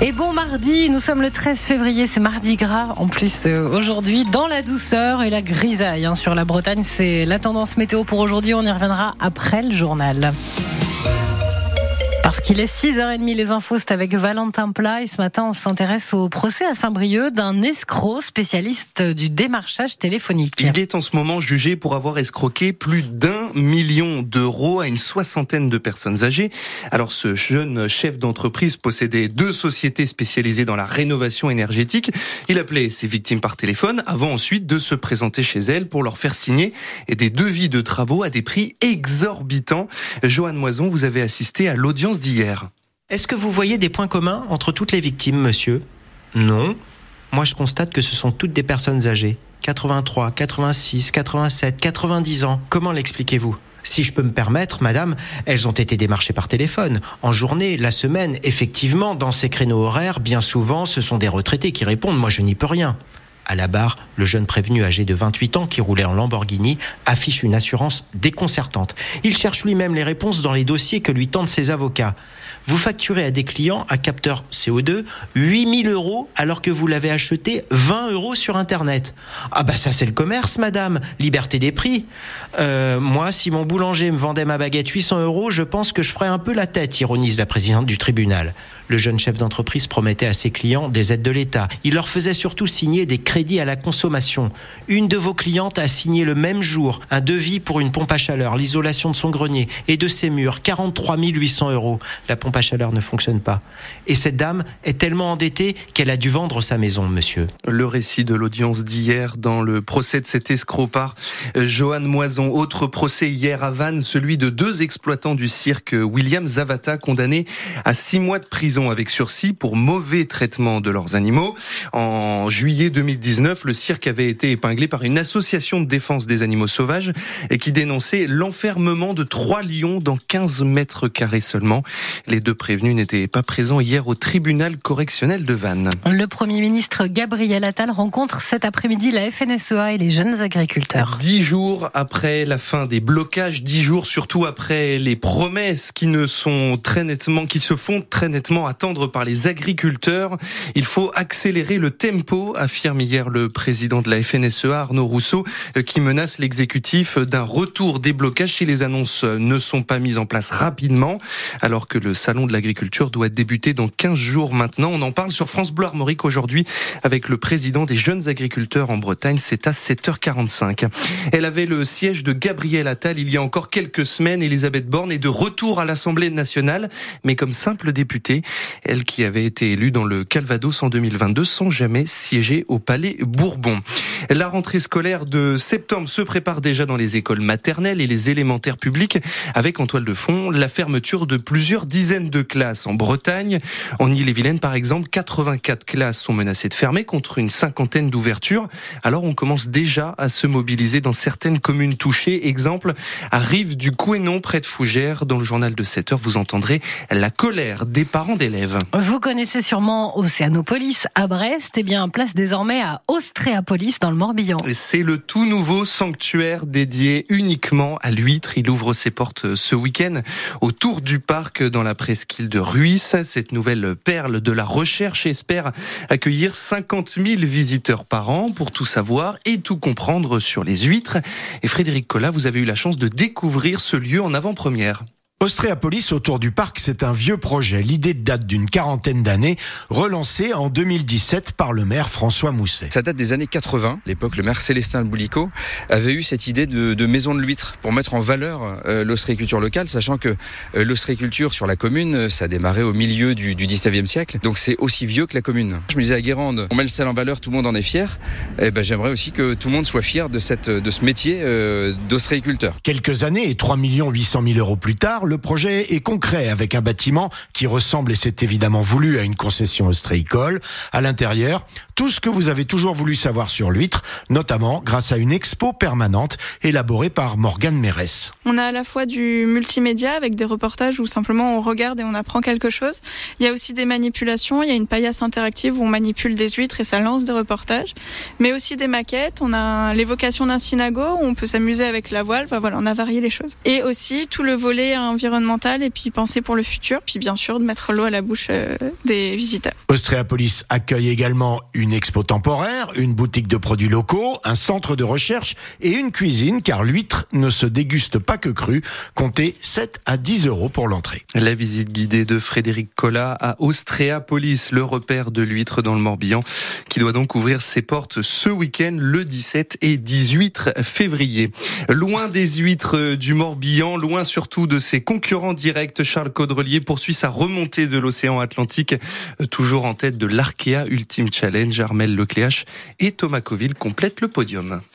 Et bon mardi, nous sommes le 13 février, c'est mardi gras en plus euh, aujourd'hui, dans la douceur et la grisaille hein, sur la Bretagne. C'est la tendance météo pour aujourd'hui, on y reviendra après le journal. Parce qu'il est 6h30, les infos, c'est avec Valentin Plat. Et ce matin, on s'intéresse au procès à Saint-Brieuc d'un escroc spécialiste du démarchage téléphonique. Il est en ce moment jugé pour avoir escroqué plus d'un million d'euros à une soixantaine de personnes âgées. Alors, ce jeune chef d'entreprise possédait deux sociétés spécialisées dans la rénovation énergétique. Il appelait ses victimes par téléphone avant ensuite de se présenter chez elles pour leur faire signer des devis de travaux à des prix exorbitants. Joanne Moison, vous avez assisté à l'audience d'hier. Est-ce que vous voyez des points communs entre toutes les victimes, monsieur? Non. Moi, je constate que ce sont toutes des personnes âgées. 83, 86, 87, 90 ans. Comment l'expliquez-vous? Si je peux me permettre, madame, elles ont été démarchées par téléphone. En journée, la semaine, effectivement, dans ces créneaux horaires, bien souvent, ce sont des retraités qui répondent. Moi, je n'y peux rien. À la barre, le jeune prévenu âgé de 28 ans qui roulait en Lamborghini affiche une assurance déconcertante. Il cherche lui-même les réponses dans les dossiers que lui tendent ses avocats. Vous facturez à des clients à capteur CO2 8000 euros alors que vous l'avez acheté 20 euros sur Internet. Ah bah ça c'est le commerce, madame. Liberté des prix. Euh, moi, si mon boulanger me vendait ma baguette 800 euros, je pense que je ferais un peu la tête, ironise la présidente du tribunal. Le jeune chef d'entreprise promettait à ses clients des aides de l'État. Il leur faisait surtout signer des crédits à la consommation. Une de vos clientes a signé le même jour un devis pour une pompe à chaleur, l'isolation de son grenier et de ses murs, 43 800 euros. La pompe à chaleur ne fonctionne pas. Et cette dame est tellement endettée qu'elle a dû vendre sa maison, monsieur. Le récit de l'audience d'hier dans le procès de cet escroc par Johan Moison. Autre procès hier à Vannes, celui de deux exploitants du cirque William Zavata, condamnés à six mois de prison avec sursis pour mauvais traitement de leurs animaux. En juillet 2019, le cirque avait été épinglé par une association de défense des animaux sauvages qui dénonçait l'enfermement de trois lions dans 15 mètres carrés seulement. Les deux prévenus n'étaient pas présents hier au tribunal correctionnel de Vannes. Le Premier ministre Gabriel Attal rencontre cet après-midi la FNSEA et les jeunes agriculteurs. Dix jours après la fin des blocages, dix jours surtout après les promesses qui ne sont très nettement, qui se font très nettement attendre par les agriculteurs. Il faut accélérer le tempo, affirme hier le président de la FNSEA, Arnaud Rousseau, euh, qui menace l'exécutif d'un retour des blocages si les annonces ne sont pas mises en place rapidement, alors que le salon de l'agriculture doit débuter dans 15 jours maintenant. On en parle sur France Bleu Armorique aujourd'hui avec le président des jeunes agriculteurs en Bretagne. C'est à 7h45. Elle avait le siège de Gabriel Attal il y a encore quelques semaines. Elisabeth Borne est de retour à l'Assemblée nationale, mais comme simple députée. Elle qui avait été élue dans le Calvados en 2022 sans jamais siéger au Palais Bourbon. La rentrée scolaire de septembre se prépare déjà dans les écoles maternelles et les élémentaires publics avec en toile de fond la fermeture de plusieurs dizaines de classes en Bretagne. En Ille-et-Vilaine par exemple, 84 classes sont menacées de fermer contre une cinquantaine d'ouvertures. Alors on commence déjà à se mobiliser dans certaines communes touchées. Exemple, à Rive du Couénon près de Fougères. Dans le journal de 7 heures, vous entendrez la colère des parents d'élèves. Vous connaissez sûrement Océanopolis à Brest. Eh bien, place désormais à Ostréapolis dans le Morbihan. C'est le tout nouveau sanctuaire dédié uniquement à l'huître. Il ouvre ses portes ce week-end autour du parc dans la presqu'île de Ruisse. Cette nouvelle perle de la recherche espère accueillir 50 000 visiteurs par an pour tout savoir et tout comprendre sur les huîtres. Et Frédéric Collat, vous avez eu la chance de découvrir ce lieu en avant-première. Ostréapolis autour du parc, c'est un vieux projet. L'idée date d'une quarantaine d'années, relancée en 2017 par le maire François Mousset. Ça date des années 80. L'époque, le maire Célestin Boulico avait eu cette idée de, maison de l'huître pour mettre en valeur euh, l'ostréiculture locale, sachant que euh, l'ostréiculture sur la commune, ça a démarré au milieu du, du 19e siècle. Donc c'est aussi vieux que la commune. Je me disais à Guérande, on met le sel en valeur, tout le monde en est fier. Et eh ben, j'aimerais aussi que tout le monde soit fier de, cette, de ce métier euh, d'ostréiculteur. Quelques années et 3 800 000 euros plus tard, le projet est concret avec un bâtiment qui ressemble, et c'est évidemment voulu, à une concession ostréicole. À l'intérieur, tout ce que vous avez toujours voulu savoir sur l'huître, notamment grâce à une expo permanente élaborée par Morgane Mérès. On a à la fois du multimédia avec des reportages où simplement on regarde et on apprend quelque chose. Il y a aussi des manipulations, il y a une paillasse interactive où on manipule des huîtres et ça lance des reportages. Mais aussi des maquettes, on a l'évocation d'un synagogue où on peut s'amuser avec la voile, enfin, voilà, on a varié les choses. Et aussi tout le volet environnementale et puis penser pour le futur, puis bien sûr de mettre l'eau à la bouche euh, des visiteurs. Ostréapolis accueille également une expo temporaire, une boutique de produits locaux, un centre de recherche et une cuisine car l'huître ne se déguste pas que crue. Comptez 7 à 10 euros pour l'entrée. La visite guidée de Frédéric Collat à Ostréapolis, le repère de l'huître dans le Morbihan, qui doit donc ouvrir ses portes ce week-end, le 17 et 18 février. Loin des huîtres du Morbihan, loin surtout de ses concurrents directs, Charles Caudrelier poursuit sa remontée de l'océan Atlantique, toujours en tête de l'Arkea Ultimate Challenge. Armel Lecléache et Thomas Coville complètent le podium.